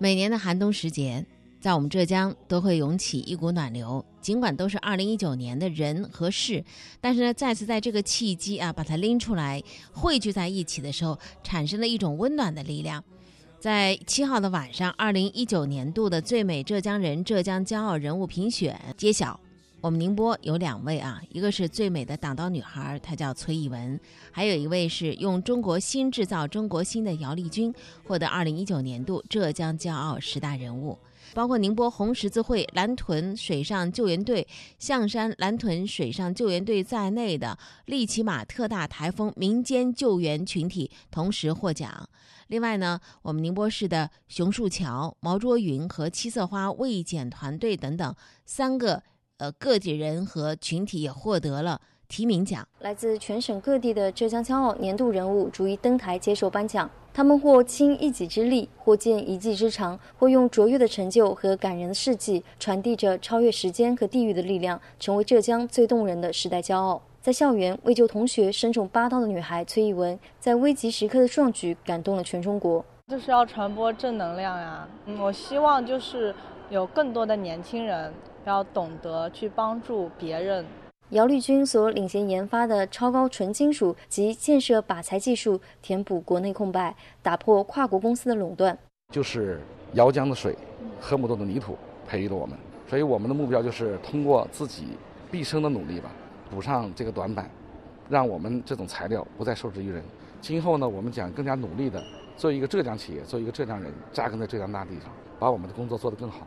每年的寒冬时节，在我们浙江都会涌起一股暖流。尽管都是二零一九年的人和事，但是呢，再次在这个契机啊，把它拎出来汇聚在一起的时候，产生了一种温暖的力量。在七号的晚上，二零一九年度的最美浙江人、浙江骄傲人物评选揭晓。我们宁波有两位啊，一个是最美的挡刀女孩，她叫崔艺文；还有一位是用中国心制造中国心的姚丽君，获得二零一九年度浙江骄傲十大人物。包括宁波红十字会蓝屯水上救援队、象山蓝屯水上救援队在内的利奇马特大台风民间救援群体同时获奖。另外呢，我们宁波市的熊树桥、毛卓云和七色花卫检团队等等三个。呃，个体人和群体也获得了提名奖。来自全省各地的浙江骄傲年度人物逐一登台接受颁奖。他们或倾一己之力，或见一技之长，或用卓越的成就和感人的事迹，传递着超越时间和地域的力量，成为浙江最动人的时代骄傲。在校园为救同学身中八刀的女孩崔艺文，在危急时刻的壮举感动了全中国。就是要传播正能量呀！嗯，我希望就是有更多的年轻人。要懂得去帮助别人。姚丽君所领衔研发的超高纯金属及建设靶材技术，填补国内空白，打破跨国公司的垄断。就是姚江的水，河姆渡的泥土培育了我们，所以我们的目标就是通过自己毕生的努力吧，补上这个短板，让我们这种材料不再受制于人。今后呢，我们将更加努力的做一个浙江企业，做一个浙江人，扎根在浙江大地上，把我们的工作做得更好。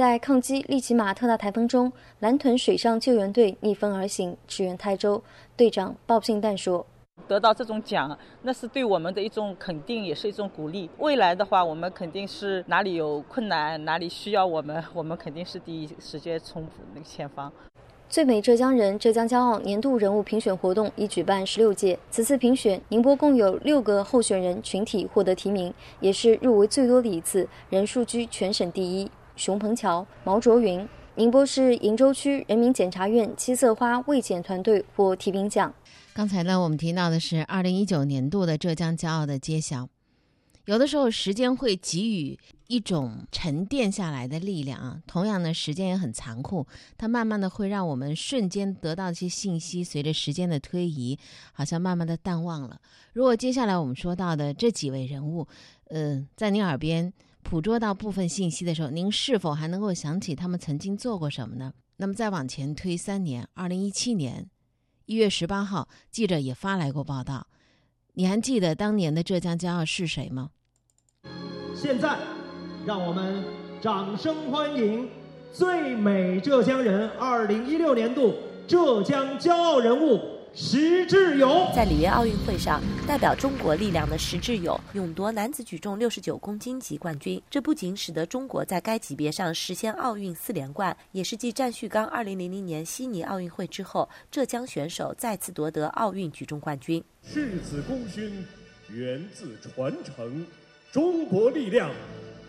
在抗击利奇马特大台风中，蓝屯水上救援队逆风而行，驰援台州。队长鲍信旦说：“得到这种奖，那是对我们的一种肯定，也是一种鼓励。未来的话，我们肯定是哪里有困难，哪里需要我们，我们肯定是第一时间冲那个前方。”最美浙江人、浙江骄傲年度人物评选活动已举办十六届，此次评选，宁波共有六个候选人群体获得提名，也是入围最多的一次，人数居全省第一。熊鹏桥、毛卓云，宁波市鄞州区人民检察院七色花卫检团队获提名奖。刚才呢，我们提到的是二零一九年度的浙江骄傲的揭晓。有的时候，时间会给予一种沉淀下来的力量啊。同样呢，时间也很残酷，它慢慢的会让我们瞬间得到一些信息，随着时间的推移，好像慢慢的淡忘了。如果接下来我们说到的这几位人物，嗯，在您耳边。捕捉到部分信息的时候，您是否还能够想起他们曾经做过什么呢？那么再往前推三年，二零一七年一月十八号，记者也发来过报道。你还记得当年的浙江骄傲是谁吗？现在，让我们掌声欢迎最美浙江人二零一六年度浙江骄傲人物。石智勇在里约奥运会上，代表中国力量的石智勇勇夺男子举重六十九公斤级冠军。这不仅使得中国在该级别上实现奥运四连冠，也是继战旭刚二零零零年悉尼奥运会之后，浙江选手再次夺得奥运举重冠军。世子功勋源自传承，中国力量。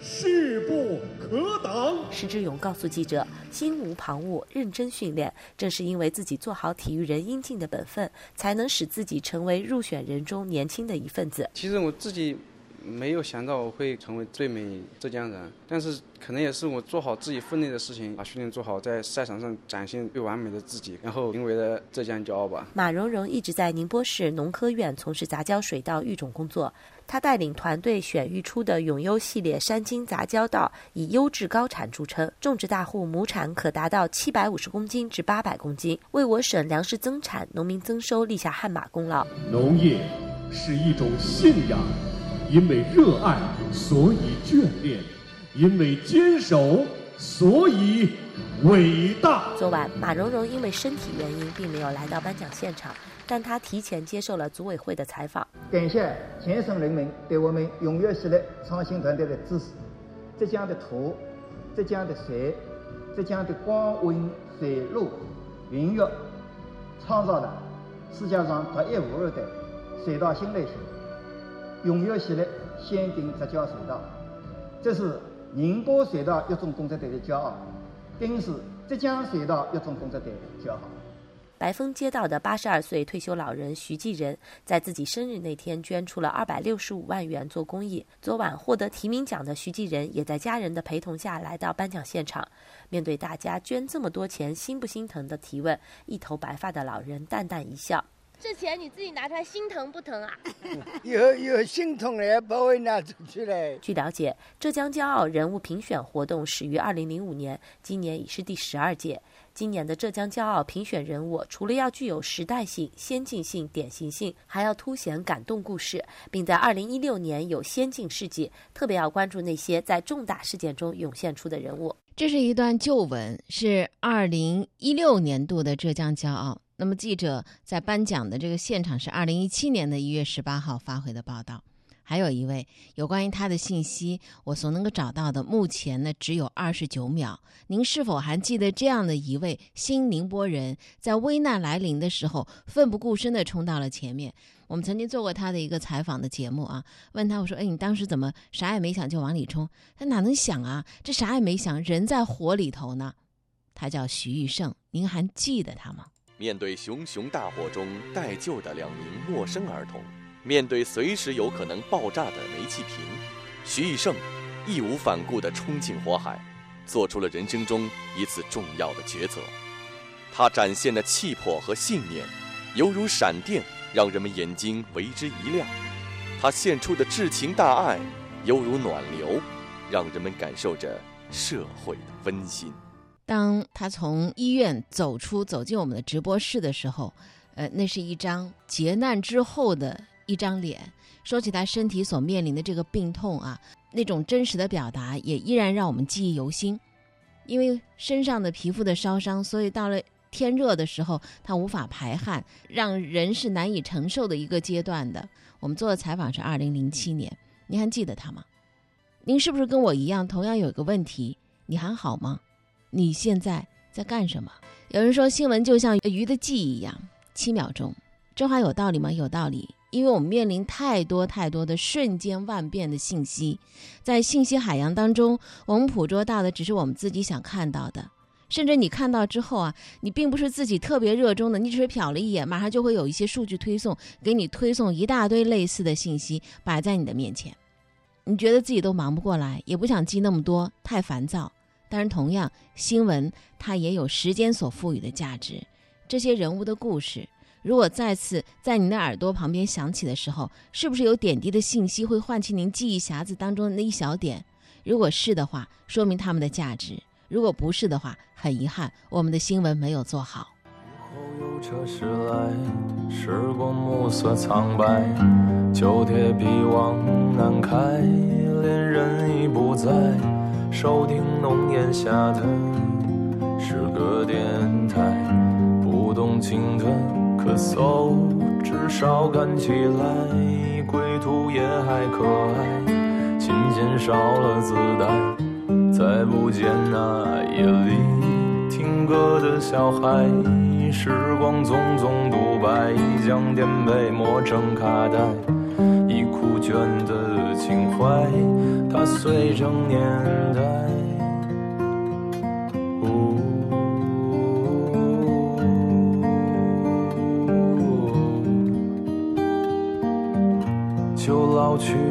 势不可挡。石志勇告诉记者：“心无旁骛，认真训练，正是因为自己做好体育人应尽的本分，才能使自己成为入选人中年轻的一份子。”其实我自己没有想到我会成为最美浙江人，但是可能也是我做好自己分内的事情，把训练做好，在赛场上展现最完美的自己，然后成为了浙江骄傲吧。马蓉蓉一直在宁波市农科院从事杂交水稻育种工作。他带领团队选育出的永优系列山金杂交稻以优质高产著称，种植大户亩产可达到七百五十公斤至八百公斤，为我省粮食增产、农民增收立下汗马功劳。农业是一种信仰，因为热爱所以眷恋，因为坚守所以伟大。昨晚，马蓉蓉因为身体原因，并没有来到颁奖现场。但他提前接受了组委会的采访。感谢全省人民对我们永跃系列创新团队的支持。浙江的土，浙江的水，浙江的光、温、水、路、云月，创造了世界上独一无二的水稻新类型——永跃系列先进杂交水稻。这是宁波水稻育种工作队的骄傲，更是浙江水稻育种工作队的骄傲。白峰街道的八十二岁退休老人徐继仁，在自己生日那天捐出了二百六十五万元做公益。昨晚获得提名奖的徐继仁，也在家人的陪同下来到颁奖现场。面对大家捐这么多钱，心不心疼的提问，一头白发的老人淡淡一笑。这钱你自己拿出来心疼不疼啊？有有心疼也，不会拿出去嘞。据了解，浙江骄傲人物评选活动始于二零零五年，今年已是第十二届。今年的浙江骄傲评选人物，除了要具有时代性、先进性、典型性，还要凸显感动故事，并在二零一六年有先进事迹。特别要关注那些在重大事件中涌现出的人物。这是一段旧闻，是二零一六年度的浙江骄傲。那么，记者在颁奖的这个现场是二零一七年的一月十八号发回的报道。还有一位有关于他的信息，我所能够找到的，目前呢只有二十九秒。您是否还记得这样的一位新宁波人，在危难来临的时候奋不顾身地冲到了前面？我们曾经做过他的一个采访的节目啊，问他我说：“哎，你当时怎么啥也没想就往里冲？”他哪能想啊？这啥也没想，人在火里头呢。他叫徐玉胜，您还记得他吗？面对熊熊大火中待救的两名陌生儿童，面对随时有可能爆炸的煤气瓶，徐义胜义无反顾地冲进火海，做出了人生中一次重要的抉择。他展现的气魄和信念，犹如闪电，让人们眼睛为之一亮；他献出的至情大爱，犹如暖流，让人们感受着社会的温馨。当他从医院走出、走进我们的直播室的时候，呃，那是一张劫难之后的一张脸。说起他身体所面临的这个病痛啊，那种真实的表达也依然让我们记忆犹新。因为身上的皮肤的烧伤，所以到了天热的时候，他无法排汗，让人是难以承受的一个阶段的。我们做的采访是二零零七年，您还记得他吗？您是不是跟我一样，同样有一个问题？你还好吗？你现在在干什么？有人说新闻就像鱼的记忆一样，七秒钟。这话有道理吗？有道理，因为我们面临太多太多的瞬间万变的信息，在信息海洋当中，我们捕捉到的只是我们自己想看到的，甚至你看到之后啊，你并不是自己特别热衷的，你只是瞟了一眼，马上就会有一些数据推送给你推送一大堆类似的信息摆在你的面前，你觉得自己都忙不过来，也不想记那么多，太烦躁。但是，同样，新闻它也有时间所赋予的价值。这些人物的故事，如果再次在您的耳朵旁边响起的时候，是不是有点滴的信息会唤起您记忆匣子当中的那一小点？如果是的话，说明他们的价值；如果不是的话，很遗憾，我们的新闻没有做好。后有车驶来，时光暮色苍白，旧铁皮往南开，恋人已不在。收听浓烟下的诗歌电台，不动情的咳嗽，至少看起来归途也还可爱。琴弦少了姿态，再不见那夜里听歌的小孩。时光匆匆独白，将颠沛磨成卡带，已枯卷的情怀。它随成年代，去。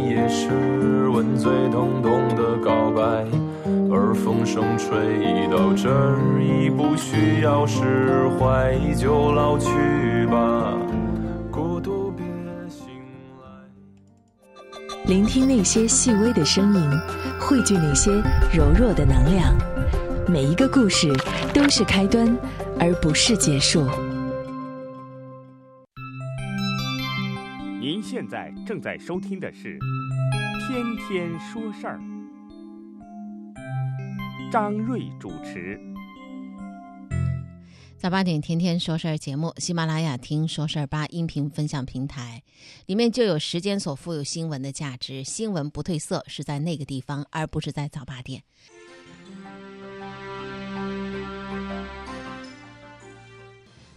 也是吻最疼痛的告白。而风声吹到这儿，已不需要释怀，就老去吧。孤独别醒来。聆听那些细微的声音，汇聚那些柔弱的能量。每一个故事都是开端，而不是结束。现在正在收听的是《天天说事儿》。张瑞主持。早八点天天说事儿节目，喜马拉雅听说事儿吧音频分享平台里面就有时间所富有新闻的价值，新闻不褪色是在那个地方，而不是在早八点。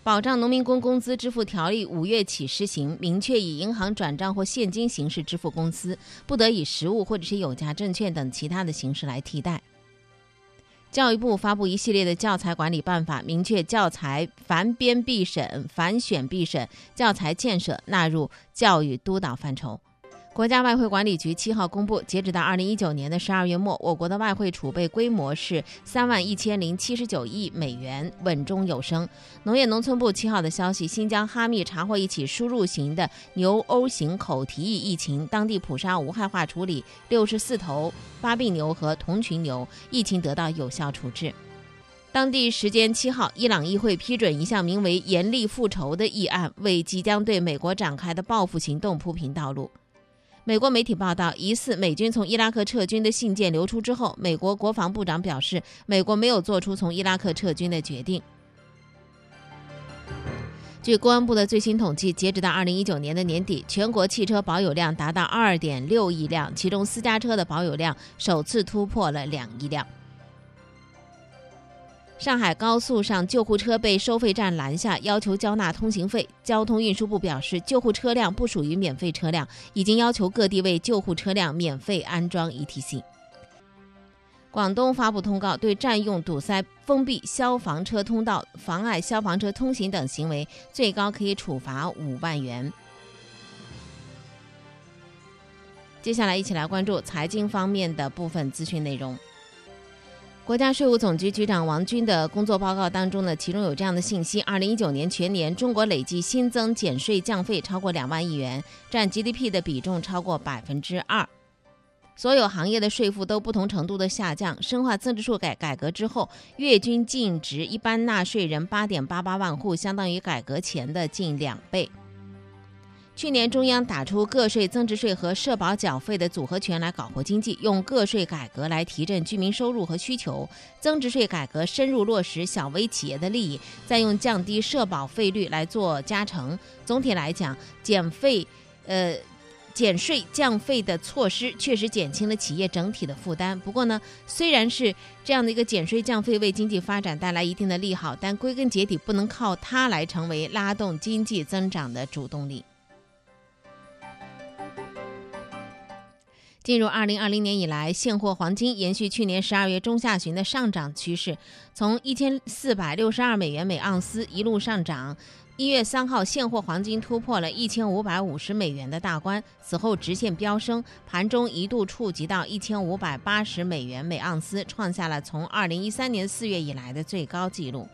保障农民工工资支付条例五月起施行，明确以银行转账或现金形式支付工资，不得以实物或者是有价证券等其他的形式来替代。教育部发布一系列的教材管理办法，明确教材凡编必审、凡选必审，教材建设纳入教育督导范畴。国家外汇管理局七号公布，截止到二零一九年的十二月末，我国的外汇储备规模是三万一千零七十九亿美元，稳中有升。农业农村部七号的消息，新疆哈密查获一起输入型的牛欧型口蹄疫疫情，当地捕杀无害化处理六十四头发病牛和同群牛，疫情得到有效处置。当地时间七号，伊朗议会批准一项名为“严厉复仇”的议案，为即将对美国展开的报复行动铺平道路。美国媒体报道，疑似美军从伊拉克撤军的信件流出之后，美国国防部长表示，美国没有做出从伊拉克撤军的决定。据公安部的最新统计，截止到二零一九年的年底，全国汽车保有量达到二点六亿辆，其中私家车的保有量首次突破了两亿辆。上海高速上，救护车被收费站拦下，要求交纳通行费。交通运输部表示，救护车辆不属于免费车辆，已经要求各地为救护车辆免费安装 ETC。广东发布通告，对占用、堵塞、封闭消防车通道、妨碍消防车通行等行为，最高可以处罚五万元。接下来，一起来关注财经方面的部分资讯内容。国家税务总局局长王军的工作报告当中呢，其中有这样的信息：，二零一九年全年中国累计新增减税降费超过两万亿元，占 GDP 的比重超过百分之二。所有行业的税负都不同程度的下降。深化增值税改改革之后，月均净值一般纳税人八点八八万户，相当于改革前的近两倍。去年中央打出个税、增值税和社保缴费的组合拳来搞活经济，用个税改革来提振居民收入和需求，增值税改革深入落实小微企业的利益，再用降低社保费率来做加成。总体来讲，减费、呃减税降费的措施确实减轻了企业整体的负担。不过呢，虽然是这样的一个减税降费为经济发展带来一定的利好，但归根结底不能靠它来成为拉动经济增长的主动力。进入二零二零年以来，现货黄金延续去年十二月中下旬的上涨趋势，从一千四百六十二美元每盎司一路上涨。一月三号，现货黄金突破了一千五百五十美元的大关，此后直线飙升，盘中一度触及到一千五百八十美元每盎司，创下了从二零一三年四月以来的最高纪录。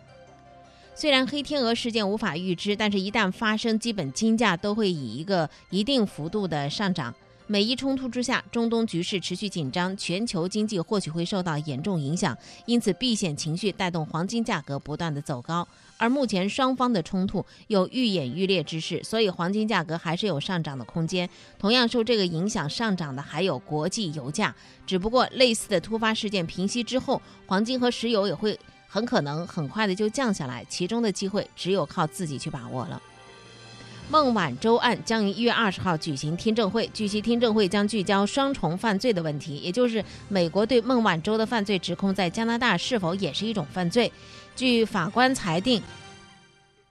虽然黑天鹅事件无法预知，但是一旦发生，基本金价都会以一个一定幅度的上涨。美伊冲突之下，中东局势持续紧张，全球经济或许会受到严重影响，因此避险情绪带动黄金价格不断的走高。而目前双方的冲突有愈演愈烈之势，所以黄金价格还是有上涨的空间。同样受这个影响上涨的还有国际油价，只不过类似的突发事件平息之后，黄金和石油也会很可能很快的就降下来，其中的机会只有靠自己去把握了。孟晚舟案将于一月二十号举行听证会，据悉，听证会将聚焦双重犯罪的问题，也就是美国对孟晚舟的犯罪指控在加拿大是否也是一种犯罪。据法官裁定，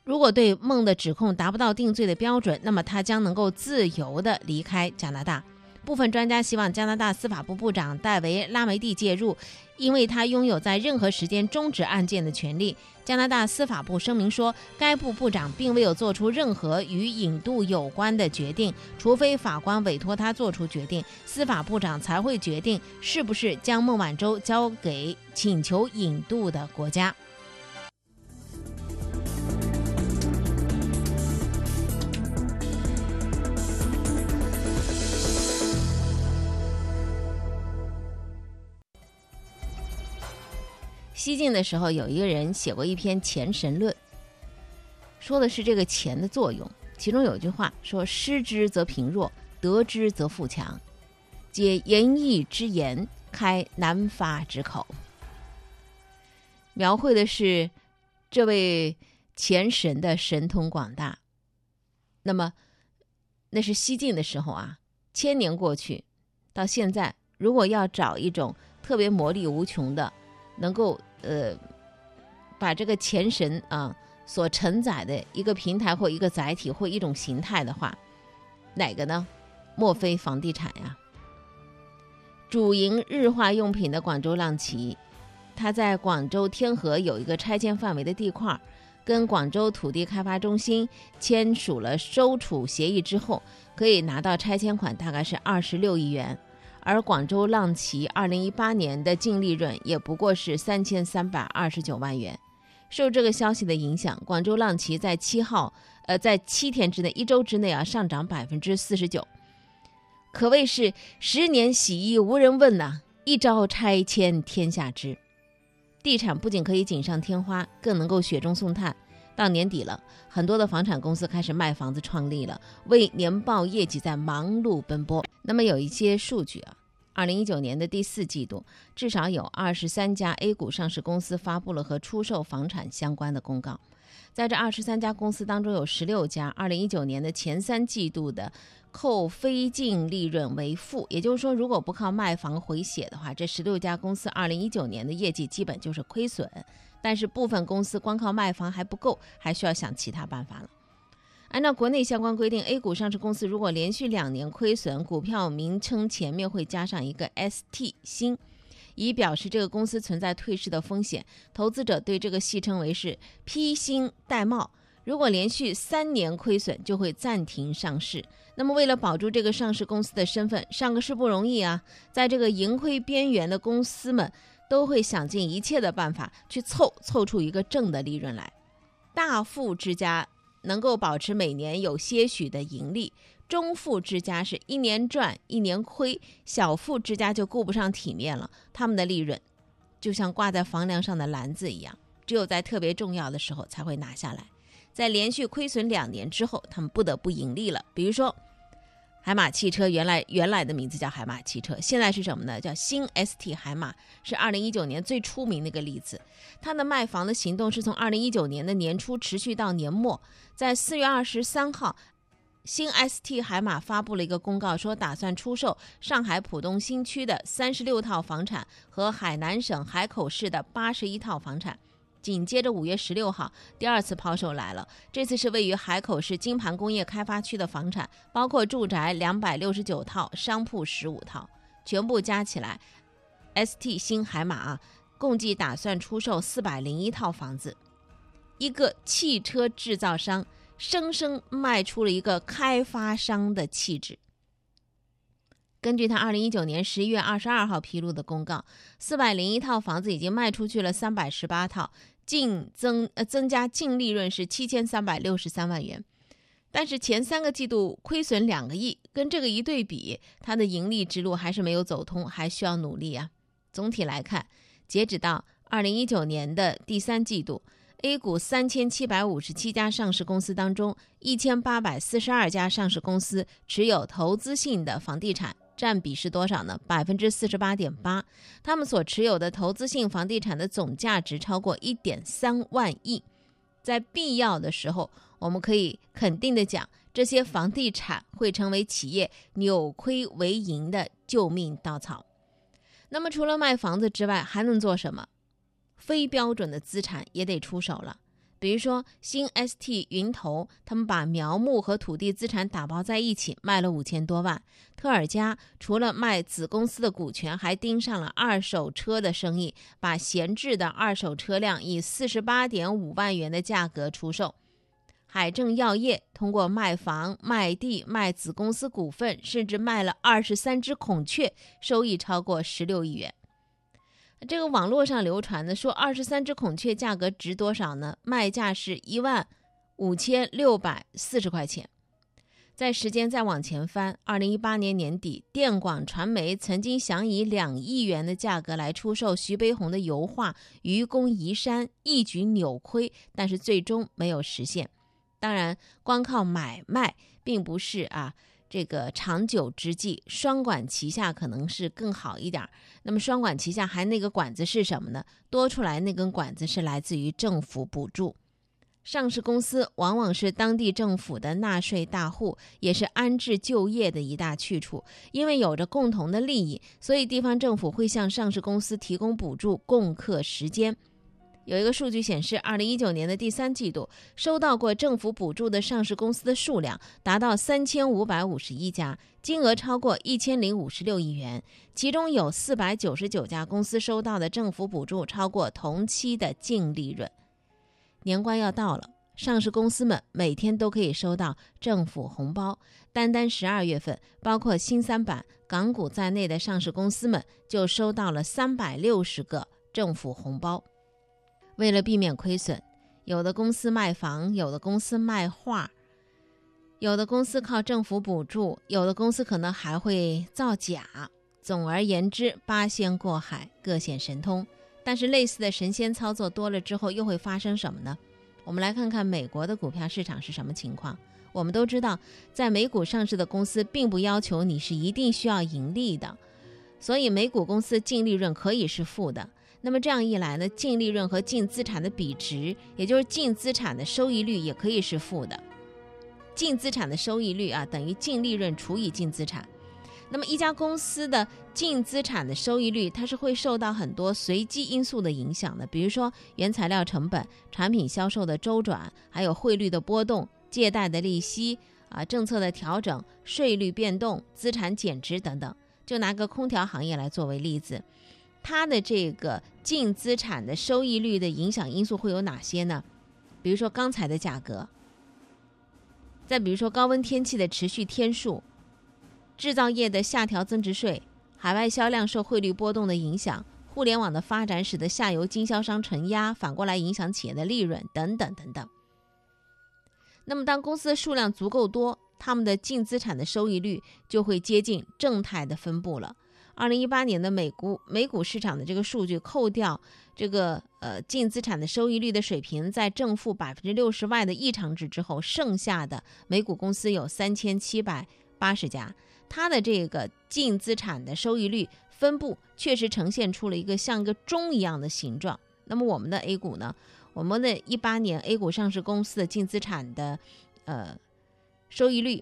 如果对孟的指控达不到定罪的标准，那么他将能够自由的离开加拿大。部分专家希望加拿大司法部部长戴维·拉梅蒂介入，因为他拥有在任何时间终止案件的权利。加拿大司法部声明说，该部部长并未有做出任何与引渡有关的决定，除非法官委托他做出决定，司法部长才会决定是不是将孟晚舟交给请求引渡的国家。西晋的时候，有一个人写过一篇《钱神论》，说的是这个钱的作用。其中有一句话说：“失之则贫弱，得之则富强，解言义之言，开难发之口。”描绘的是这位钱神的神通广大。那么，那是西晋的时候啊，千年过去，到现在，如果要找一种特别魔力无穷的，能够呃，把这个钱神啊所承载的一个平台或一个载体或一种形态的话，哪个呢？莫非房地产呀？主营日化用品的广州浪奇，它在广州天河有一个拆迁范围的地块，跟广州土地开发中心签署了收储协议之后，可以拿到拆迁款，大概是二十六亿元。而广州浪奇二零一八年的净利润也不过是三千三百二十九万元。受这个消息的影响，广州浪奇在七号，呃，在七天之内，一周之内啊，上涨百分之四十九，可谓是十年洗衣无人问呐，一朝拆迁天下知。地产不仅可以锦上添花，更能够雪中送炭。到年底了，很多的房产公司开始卖房子创立了，为年报业绩在忙碌奔波。那么有一些数据啊，二零一九年的第四季度，至少有二十三家 A 股上市公司发布了和出售房产相关的公告。在这二十三家公司当中，有十六家二零一九年的前三季度的扣非净利润为负，也就是说，如果不靠卖房回血的话，这十六家公司二零一九年的业绩基本就是亏损。但是部分公司光靠卖房还不够，还需要想其他办法了。按照国内相关规定，A 股上市公司如果连续两年亏损，股票名称前面会加上一个 ST 新，以表示这个公司存在退市的风险。投资者对这个戏称为是披星戴帽。如果连续三年亏损，就会暂停上市。那么为了保住这个上市公司的身份，上个市不容易啊，在这个盈亏边缘的公司们。都会想尽一切的办法去凑凑出一个正的利润来。大富之家能够保持每年有些许的盈利，中富之家是一年赚一年亏，小富之家就顾不上体面了。他们的利润就像挂在房梁上的篮子一样，只有在特别重要的时候才会拿下来。在连续亏损两年之后，他们不得不盈利了。比如说。海马汽车原来原来的名字叫海马汽车，现在是什么呢？叫新 ST 海马，是二零一九年最出名的一个例子。它的卖房的行动是从二零一九年的年初持续到年末，在四月二十三号，新 ST 海马发布了一个公告，说打算出售上海浦东新区的三十六套房产和海南省海口市的八十一套房产。紧接着五月十六号，第二次抛售来了。这次是位于海口市金盘工业开发区的房产，包括住宅两百六十九套，商铺十五套，全部加起来，ST 新海马啊，共计打算出售四百零一套房子。一个汽车制造商，生生卖出了一个开发商的气质。根据他二零一九年十一月二十二号披露的公告，四百零一套房子已经卖出去了三百十八套，净增呃增加净利润是七千三百六十三万元。但是前三个季度亏损两个亿，跟这个一对比，它的盈利之路还是没有走通，还需要努力啊。总体来看，截止到二零一九年的第三季度，A 股三千七百五十七家上市公司当中，一千八百四十二家上市公司持有投资性的房地产。占比是多少呢？百分之四十八点八。他们所持有的投资性房地产的总价值超过一点三万亿。在必要的时候，我们可以肯定的讲，这些房地产会成为企业扭亏为盈的救命稻草。那么，除了卖房子之外，还能做什么？非标准的资产也得出手了。比如说新 ST 云投，他们把苗木和土地资产打包在一起，卖了五千多万。特尔加除了卖子公司的股权，还盯上了二手车的生意，把闲置的二手车辆以四十八点五万元的价格出售。海正药业通过卖房、卖地、卖子公司股份，甚至卖了二十三只孔雀，收益超过十六亿元。这个网络上流传的说，二十三只孔雀价格值多少呢？卖价是一万五千六百四十块钱。在时间再往前翻，二零一八年年底，电广传媒曾经想以两亿元的价格来出售徐悲鸿的油画《愚公移山》，一举扭亏，但是最终没有实现。当然，光靠买卖并不是啊。这个长久之计，双管齐下可能是更好一点。那么双管齐下还那个管子是什么呢？多出来那根管子是来自于政府补助。上市公司往往是当地政府的纳税大户，也是安置就业的一大去处。因为有着共同的利益，所以地方政府会向上市公司提供补助，共克时艰。有一个数据显示，二零一九年的第三季度收到过政府补助的上市公司的数量达到三千五百五十一家，金额超过一千零五十六亿元。其中有四百九十九家公司收到的政府补助超过同期的净利润。年关要到了，上市公司们每天都可以收到政府红包。单单十二月份，包括新三板、港股在内的上市公司们就收到了三百六十个政府红包。为了避免亏损，有的公司卖房，有的公司卖画，有的公司靠政府补助，有的公司可能还会造假。总而言之，八仙过海，各显神通。但是类似的神仙操作多了之后，又会发生什么呢？我们来看看美国的股票市场是什么情况。我们都知道，在美股上市的公司，并不要求你是一定需要盈利的，所以美股公司净利润可以是负的。那么这样一来呢，净利润和净资产的比值，也就是净资产的收益率也可以是负的。净资产的收益率啊，等于净利润除以净资产。那么一家公司的净资产的收益率，它是会受到很多随机因素的影响的，比如说原材料成本、产品销售的周转，还有汇率的波动、借贷的利息啊、政策的调整、税率变动、资产减值等等。就拿个空调行业来作为例子。它的这个净资产的收益率的影响因素会有哪些呢？比如说钢材的价格，再比如说高温天气的持续天数，制造业的下调增值税，海外销量受汇率波动的影响，互联网的发展使得下游经销商承压，反过来影响企业的利润等等等等。那么当公司的数量足够多，他们的净资产的收益率就会接近正态的分布了。二零一八年的美股美股市场的这个数据，扣掉这个呃净资产的收益率的水平在正负百分之六十外的异常值之后，剩下的美股公司有三千七百八十家，它的这个净资产的收益率分布确实呈现出了一个像一个钟一样的形状。那么我们的 A 股呢？我们的一八年 A 股上市公司的净资产的呃收益率。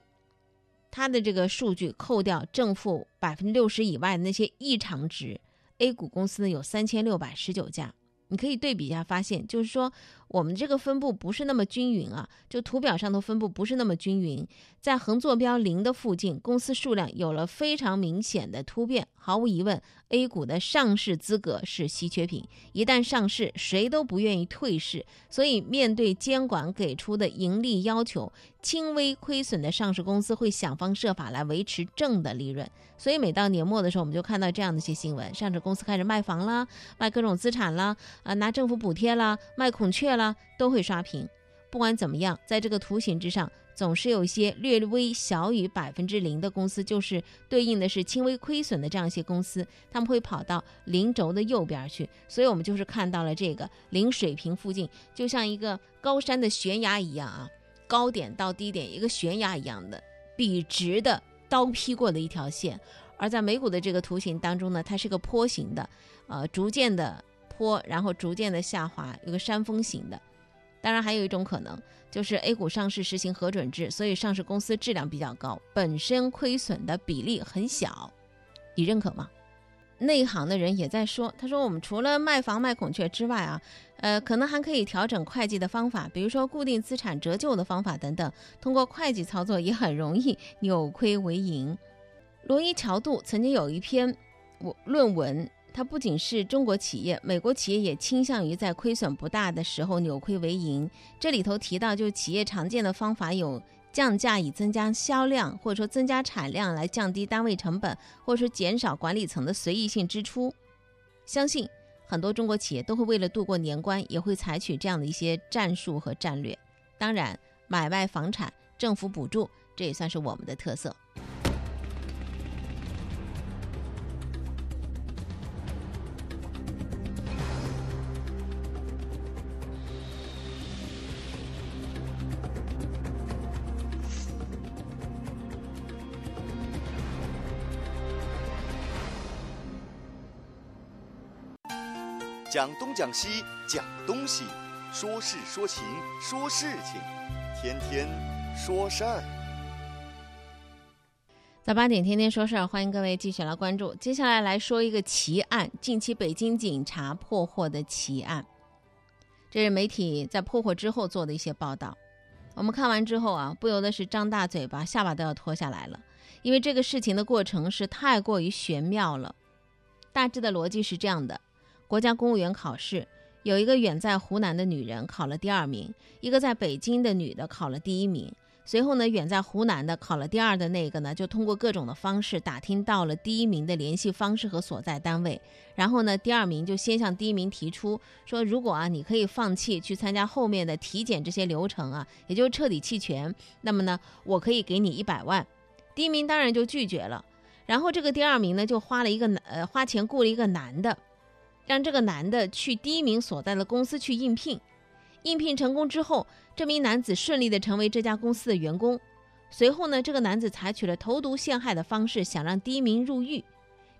它的这个数据扣掉正负百分之六十以外的那些异常值，A 股公司呢有三千六百十九家。你可以对比一下，发现就是说，我们这个分布不是那么均匀啊，就图表上的分布不是那么均匀，在横坐标零的附近，公司数量有了非常明显的突变。毫无疑问，A 股的上市资格是稀缺品，一旦上市，谁都不愿意退市。所以，面对监管给出的盈利要求，轻微亏损的上市公司会想方设法来维持正的利润。所以，每到年末的时候，我们就看到这样的一些新闻：上市公司开始卖房啦，卖各种资产啦，啊，拿政府补贴啦，卖孔雀啦，都会刷屏。不管怎么样，在这个图形之上，总是有一些略微小于百分之零的公司，就是对应的是轻微亏损的这样一些公司，他们会跑到零轴的右边去。所以，我们就是看到了这个零水平附近，就像一个高山的悬崖一样啊，高点到低点一个悬崖一样的笔直的。刀劈过的一条线，而在美股的这个图形当中呢，它是个坡形的，呃，逐渐的坡，然后逐渐的下滑，有个山峰型的。当然，还有一种可能就是 A 股上市实行核准制，所以上市公司质量比较高，本身亏损的比例很小，你认可吗？内行的人也在说，他说我们除了卖房卖孔雀之外啊，呃，可能还可以调整会计的方法，比如说固定资产折旧的方法等等，通过会计操作也很容易扭亏为盈。罗伊乔杜曾经有一篇我论文，它不仅是中国企业，美国企业也倾向于在亏损不大的时候扭亏为盈。这里头提到，就是企业常见的方法有。降价以增加销量，或者说增加产量来降低单位成本，或者说减少管理层的随意性支出。相信很多中国企业都会为了度过年关，也会采取这样的一些战术和战略。当然，买卖房产、政府补助，这也算是我们的特色。讲东讲西讲东西，说事说情说事情，天天说事儿。早八点天天说事儿，欢迎各位继续来关注。接下来来说一个奇案，近期北京警察破获的奇案。这是媒体在破获之后做的一些报道。我们看完之后啊，不由得是张大嘴巴，下巴都要脱下来了，因为这个事情的过程是太过于玄妙了。大致的逻辑是这样的。国家公务员考试，有一个远在湖南的女人考了第二名，一个在北京的女的考了第一名。随后呢，远在湖南的考了第二的那个呢，就通过各种的方式打听到了第一名的联系方式和所在单位。然后呢，第二名就先向第一名提出说，如果啊，你可以放弃去参加后面的体检这些流程啊，也就是彻底弃权，那么呢，我可以给你一百万。第一名当然就拒绝了。然后这个第二名呢，就花了一个呃花钱雇了一个男的。让这个男的去第一名所在的公司去应聘，应聘成功之后，这名男子顺利的成为这家公司的员工。随后呢，这个男子采取了投毒陷害的方式，想让第一名入狱。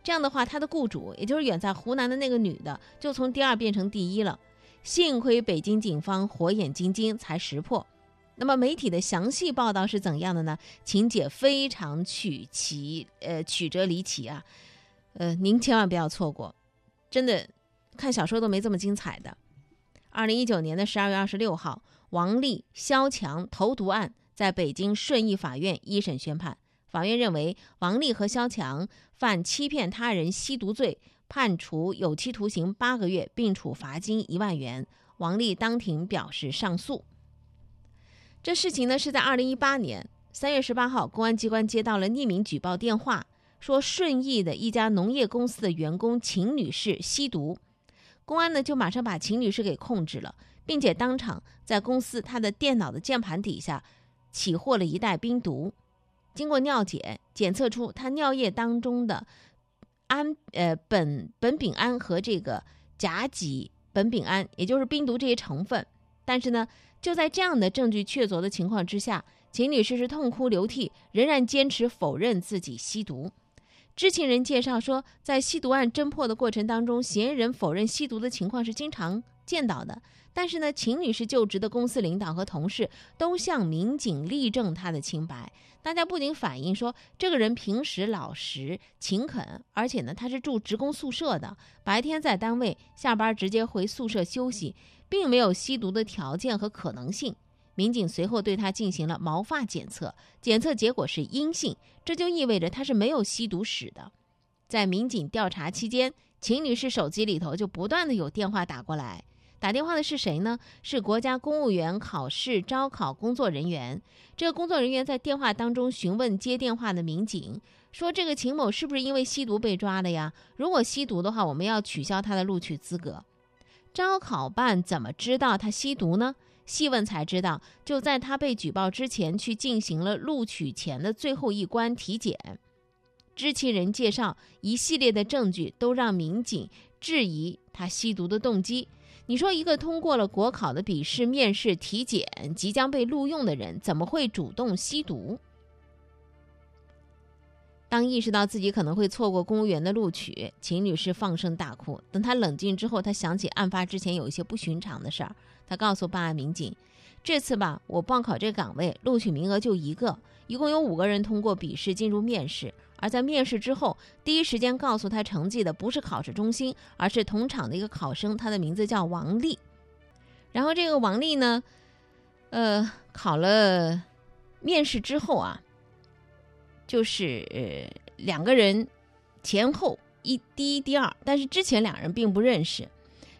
这样的话，他的雇主，也就是远在湖南的那个女的，就从第二变成第一了。幸亏北京警方火眼金睛，才识破。那么媒体的详细报道是怎样的呢？情节非常曲奇，呃，曲折离奇啊，呃，您千万不要错过，真的。看小说都没这么精彩的。二零一九年的十二月二十六号，王丽、肖强投毒案在北京顺义法院一审宣判。法院认为王丽和肖强犯欺骗他人吸毒罪，判处有期徒刑八个月，并处罚金一万元。王丽当庭表示上诉。这事情呢是在二零一八年三月十八号，公安机关接到了匿名举报电话，说顺义的一家农业公司的员工秦女士吸毒。公安呢就马上把秦女士给控制了，并且当场在公司她的电脑的键盘底下起获了一袋冰毒。经过尿检，检测出她尿液当中的氨呃苯苯丙胺和这个甲己苯丙胺，也就是冰毒这些成分。但是呢，就在这样的证据确凿的情况之下，秦女士是痛哭流涕，仍然坚持否认自己吸毒。知情人介绍说，在吸毒案侦破的过程当中，嫌疑人否认吸毒的情况是经常见到的。但是呢，秦女士就职的公司领导和同事都向民警力证她的清白。大家不仅反映说，这个人平时老实勤恳，而且呢，他是住职工宿舍的，白天在单位，下班直接回宿舍休息，并没有吸毒的条件和可能性。民警随后对他进行了毛发检测，检测结果是阴性，这就意味着他是没有吸毒史的。在民警调查期间，秦女士手机里头就不断的有电话打过来，打电话的是谁呢？是国家公务员考试招考工作人员。这个工作人员在电话当中询问接电话的民警，说：“这个秦某是不是因为吸毒被抓了呀？如果吸毒的话，我们要取消他的录取资格。”招考办怎么知道他吸毒呢？细问才知道，就在他被举报之前，去进行了录取前的最后一关体检。知情人介绍，一系列的证据都让民警质疑他吸毒的动机。你说，一个通过了国考的笔试、面试、体检，即将被录用的人，怎么会主动吸毒？当意识到自己可能会错过公务员的录取，秦女士放声大哭。等她冷静之后，她想起案发之前有一些不寻常的事儿。他告诉办案民警：“这次吧，我报考这个岗位，录取名额就一个，一共有五个人通过笔试进入面试，而在面试之后，第一时间告诉他成绩的不是考试中心，而是同场的一个考生，他的名字叫王丽。然后这个王丽呢，呃，考了面试之后啊，就是两个人前后一第一第二，但是之前两人并不认识。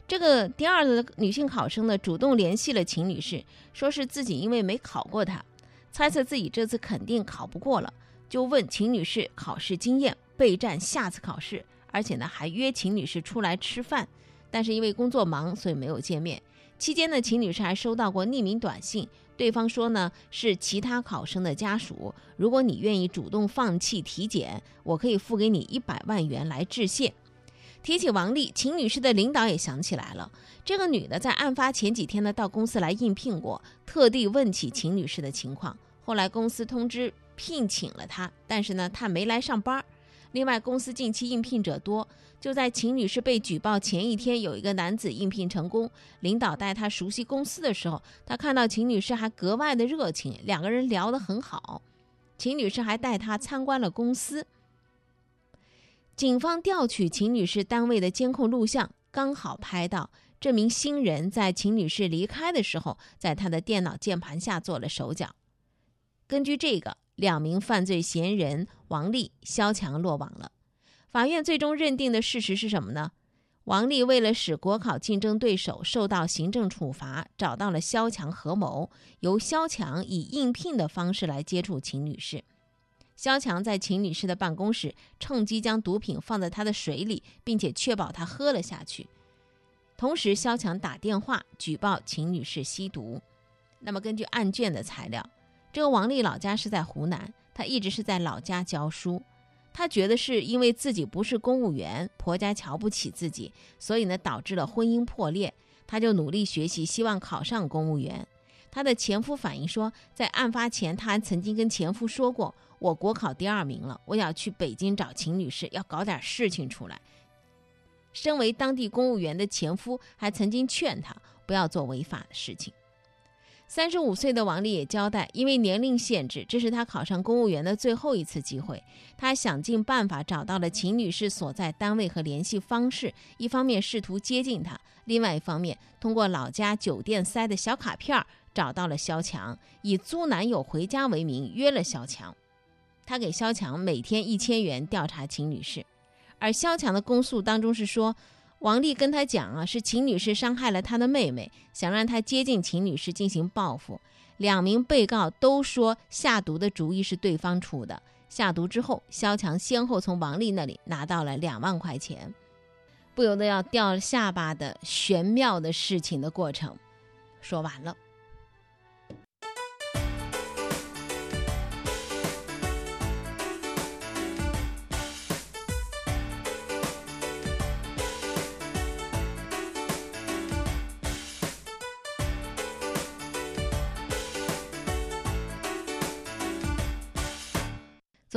这个第二的女性考生呢，主动联系了秦女士，说是自己因为没考过她，猜测自己这次肯定考不过了。就问秦女士考试经验，备战下次考试，而且呢还约秦女士出来吃饭，但是因为工作忙，所以没有见面。期间呢，秦女士还收到过匿名短信，对方说呢是其他考生的家属，如果你愿意主动放弃体检，我可以付给你一百万元来致谢。提起王丽，秦女士的领导也想起来了，这个女的在案发前几天呢到公司来应聘过，特地问起秦女士的情况，后来公司通知。聘请了她，但是呢，她没来上班。另外，公司近期应聘者多，就在秦女士被举报前一天，有一个男子应聘成功。领导带他熟悉公司的时候，他看到秦女士还格外的热情，两个人聊得很好。秦女士还带他参观了公司。警方调取秦女士单位的监控录像，刚好拍到这名新人在秦女士离开的时候，在她的电脑键盘下做了手脚。根据这个。两名犯罪嫌疑人王丽、肖强落网了。法院最终认定的事实是什么呢？王丽为了使国考竞争对手受到行政处罚，找到了肖强合谋，由肖强以应聘的方式来接触秦女士。肖强在秦女士的办公室趁机将毒品放在她的水里，并且确保她喝了下去。同时，肖强打电话举报秦女士吸毒。那么，根据案卷的材料。这个王丽老家是在湖南，她一直是在老家教书。她觉得是因为自己不是公务员，婆家瞧不起自己，所以呢导致了婚姻破裂。她就努力学习，希望考上公务员。她的前夫反映说，在案发前，她还曾经跟前夫说过：“我国考第二名了，我要去北京找秦女士，要搞点事情出来。”身为当地公务员的前夫还曾经劝她不要做违法的事情。三十五岁的王丽也交代，因为年龄限制，这是他考上公务员的最后一次机会。他想尽办法找到了秦女士所在单位和联系方式，一方面试图接近她，另外一方面通过老家酒店塞的小卡片找到了肖强，以租男友回家为名约了肖强。他给肖强每天一千元调查秦女士，而肖强的供述当中是说。王丽跟他讲啊，是秦女士伤害了他的妹妹，想让他接近秦女士进行报复。两名被告都说下毒的主意是对方出的。下毒之后，肖强先后从王丽那里拿到了两万块钱，不由得要掉下巴的玄妙的事情的过程，说完了。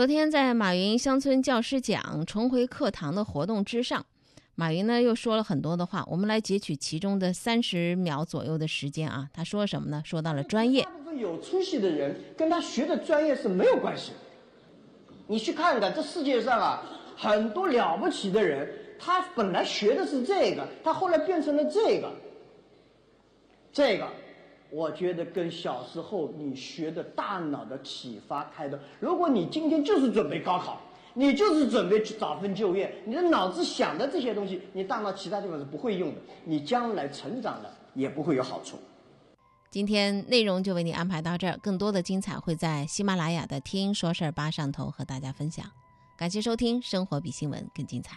昨天在马云乡村教师奖重回课堂的活动之上，马云呢又说了很多的话，我们来截取其中的三十秒左右的时间啊。他说什么呢？说到了专业。大部分有出息的人跟他学的专业是没有关系。你去看看这世界上啊，很多了不起的人，他本来学的是这个，他后来变成了这个，这个。我觉得跟小时候你学的大脑的启发开的。如果你今天就是准备高考，你就是准备去找份就业，你的脑子想的这些东西，你大脑其他地方是不会用的，你将来成长了也不会有好处。今天内容就为你安排到这儿，更多的精彩会在喜马拉雅的“听说事儿吧”上头和大家分享。感谢收听《生活比新闻更精彩》。